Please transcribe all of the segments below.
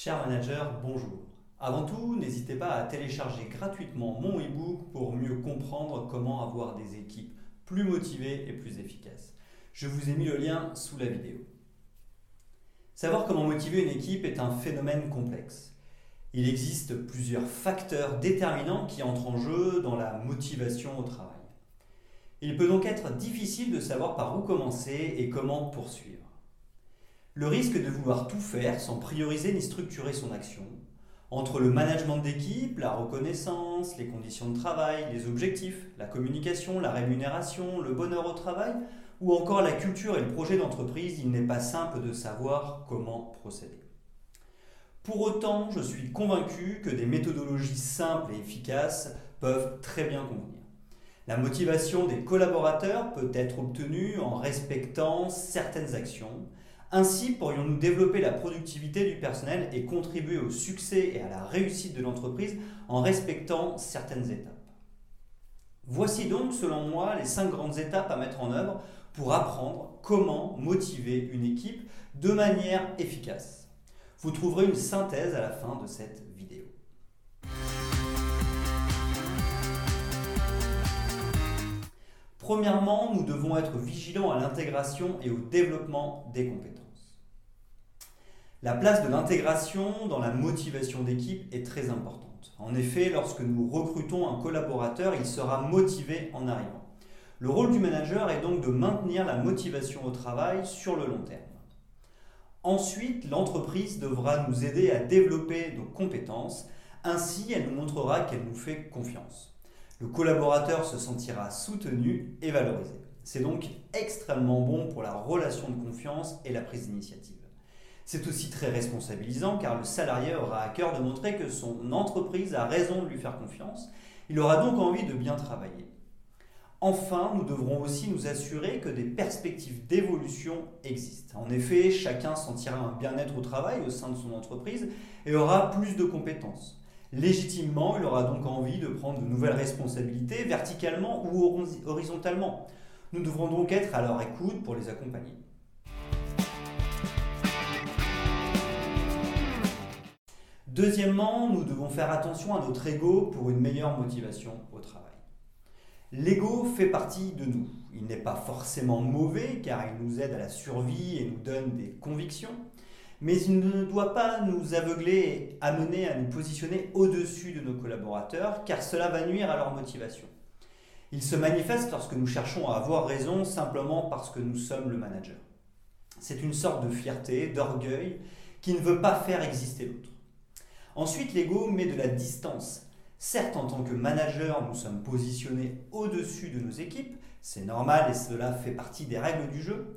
Chers managers, bonjour. Avant tout, n'hésitez pas à télécharger gratuitement mon e-book pour mieux comprendre comment avoir des équipes plus motivées et plus efficaces. Je vous ai mis le lien sous la vidéo. Savoir comment motiver une équipe est un phénomène complexe. Il existe plusieurs facteurs déterminants qui entrent en jeu dans la motivation au travail. Il peut donc être difficile de savoir par où commencer et comment poursuivre. Le risque de vouloir tout faire sans prioriser ni structurer son action, entre le management d'équipe, la reconnaissance, les conditions de travail, les objectifs, la communication, la rémunération, le bonheur au travail, ou encore la culture et le projet d'entreprise, il n'est pas simple de savoir comment procéder. Pour autant, je suis convaincu que des méthodologies simples et efficaces peuvent très bien convenir. La motivation des collaborateurs peut être obtenue en respectant certaines actions, ainsi, pourrions-nous développer la productivité du personnel et contribuer au succès et à la réussite de l'entreprise en respectant certaines étapes? Voici donc, selon moi, les cinq grandes étapes à mettre en œuvre pour apprendre comment motiver une équipe de manière efficace. Vous trouverez une synthèse à la fin de cette vidéo. Premièrement, nous devons être vigilants à l'intégration et au développement des compétences. La place de l'intégration dans la motivation d'équipe est très importante. En effet, lorsque nous recrutons un collaborateur, il sera motivé en arrivant. Le rôle du manager est donc de maintenir la motivation au travail sur le long terme. Ensuite, l'entreprise devra nous aider à développer nos compétences, ainsi elle nous montrera qu'elle nous fait confiance. Le collaborateur se sentira soutenu et valorisé. C'est donc extrêmement bon pour la relation de confiance et la prise d'initiative. C'est aussi très responsabilisant car le salarié aura à cœur de montrer que son entreprise a raison de lui faire confiance. Il aura donc envie de bien travailler. Enfin, nous devrons aussi nous assurer que des perspectives d'évolution existent. En effet, chacun sentira un bien-être au travail au sein de son entreprise et aura plus de compétences. Légitimement, il aura donc envie de prendre de nouvelles responsabilités verticalement ou horizontalement. Nous devrons donc être à leur écoute pour les accompagner. Deuxièmement, nous devons faire attention à notre ego pour une meilleure motivation au travail. L'ego fait partie de nous. Il n'est pas forcément mauvais car il nous aide à la survie et nous donne des convictions, mais il ne doit pas nous aveugler et amener à nous positionner au-dessus de nos collaborateurs car cela va nuire à leur motivation. Il se manifeste lorsque nous cherchons à avoir raison simplement parce que nous sommes le manager. C'est une sorte de fierté, d'orgueil qui ne veut pas faire exister l'autre. Ensuite, l'ego met de la distance. Certes, en tant que manager, nous sommes positionnés au-dessus de nos équipes, c'est normal et cela fait partie des règles du jeu.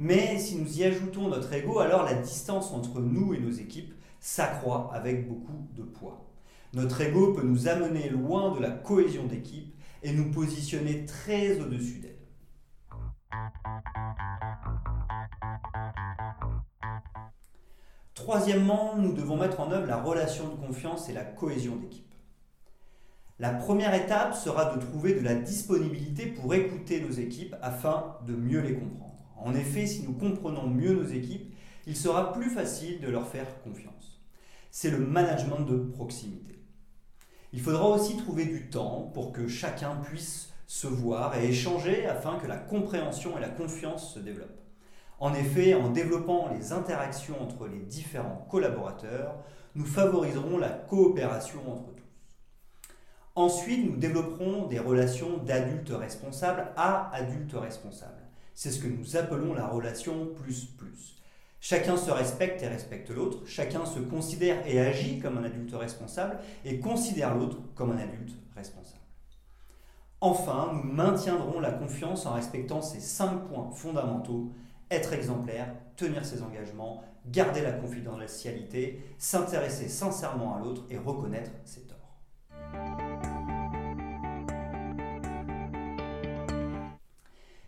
Mais si nous y ajoutons notre ego, alors la distance entre nous et nos équipes s'accroît avec beaucoup de poids. Notre ego peut nous amener loin de la cohésion d'équipe et nous positionner très au-dessus d'elle. Troisièmement, nous devons mettre en œuvre la relation de confiance et la cohésion d'équipe. La première étape sera de trouver de la disponibilité pour écouter nos équipes afin de mieux les comprendre. En effet, si nous comprenons mieux nos équipes, il sera plus facile de leur faire confiance. C'est le management de proximité. Il faudra aussi trouver du temps pour que chacun puisse se voir et échanger afin que la compréhension et la confiance se développent. En effet, en développant les interactions entre les différents collaborateurs, nous favoriserons la coopération entre tous. Ensuite, nous développerons des relations d'adultes responsables à adultes responsables. C'est ce que nous appelons la relation plus plus. Chacun se respecte et respecte l'autre, chacun se considère et agit comme un adulte responsable et considère l'autre comme un adulte responsable. Enfin, nous maintiendrons la confiance en respectant ces cinq points fondamentaux être exemplaire, tenir ses engagements, garder la confidentialité, s'intéresser sincèrement à l'autre et reconnaître ses torts.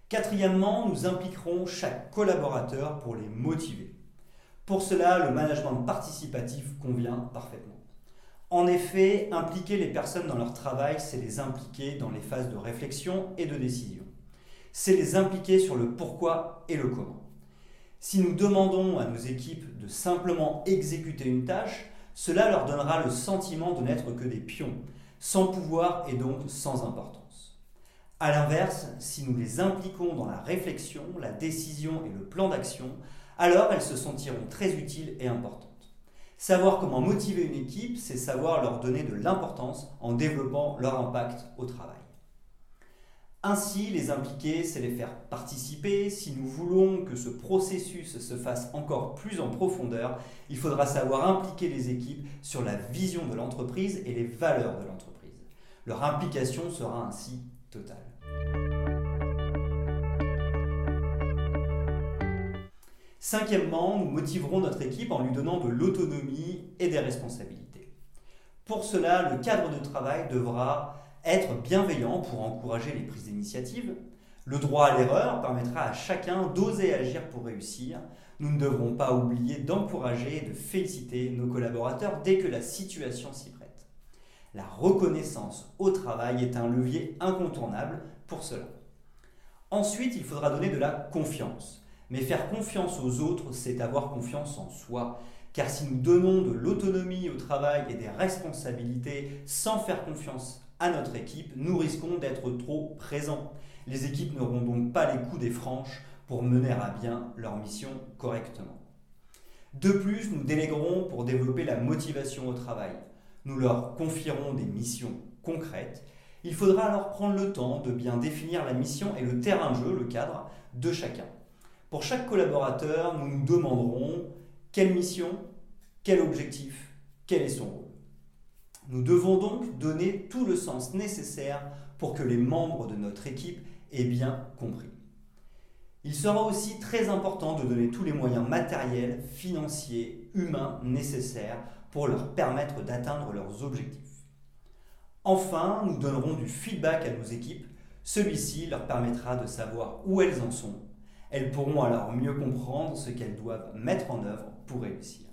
Quatrièmement, nous impliquerons chaque collaborateur pour les motiver. Pour cela, le management participatif convient parfaitement. En effet, impliquer les personnes dans leur travail, c'est les impliquer dans les phases de réflexion et de décision c'est les impliquer sur le pourquoi et le comment. Si nous demandons à nos équipes de simplement exécuter une tâche, cela leur donnera le sentiment de n'être que des pions, sans pouvoir et donc sans importance. A l'inverse, si nous les impliquons dans la réflexion, la décision et le plan d'action, alors elles se sentiront très utiles et importantes. Savoir comment motiver une équipe, c'est savoir leur donner de l'importance en développant leur impact au travail. Ainsi, les impliquer, c'est les faire participer. Si nous voulons que ce processus se fasse encore plus en profondeur, il faudra savoir impliquer les équipes sur la vision de l'entreprise et les valeurs de l'entreprise. Leur implication sera ainsi totale. Cinquièmement, nous motiverons notre équipe en lui donnant de l'autonomie et des responsabilités. Pour cela, le cadre de travail devra être bienveillant pour encourager les prises d'initiative. Le droit à l'erreur permettra à chacun d'oser agir pour réussir. Nous ne devrons pas oublier d'encourager et de féliciter nos collaborateurs dès que la situation s'y prête. La reconnaissance au travail est un levier incontournable pour cela. Ensuite, il faudra donner de la confiance. Mais faire confiance aux autres, c'est avoir confiance en soi. Car si nous donnons de l'autonomie au travail et des responsabilités sans faire confiance à notre équipe, nous risquons d'être trop présents. Les équipes n'auront donc pas les coups des franches pour mener à bien leur mission correctement. De plus, nous déléguerons pour développer la motivation au travail. Nous leur confierons des missions concrètes. Il faudra alors prendre le temps de bien définir la mission et le terrain de jeu, le cadre de chacun. Pour chaque collaborateur, nous nous demanderons quelle mission, quel objectif, quel est son rôle? Nous devons donc donner tout le sens nécessaire pour que les membres de notre équipe aient bien compris. Il sera aussi très important de donner tous les moyens matériels, financiers, humains nécessaires pour leur permettre d'atteindre leurs objectifs. Enfin, nous donnerons du feedback à nos équipes. Celui-ci leur permettra de savoir où elles en sont. Elles pourront alors mieux comprendre ce qu'elles doivent mettre en œuvre pour réussir.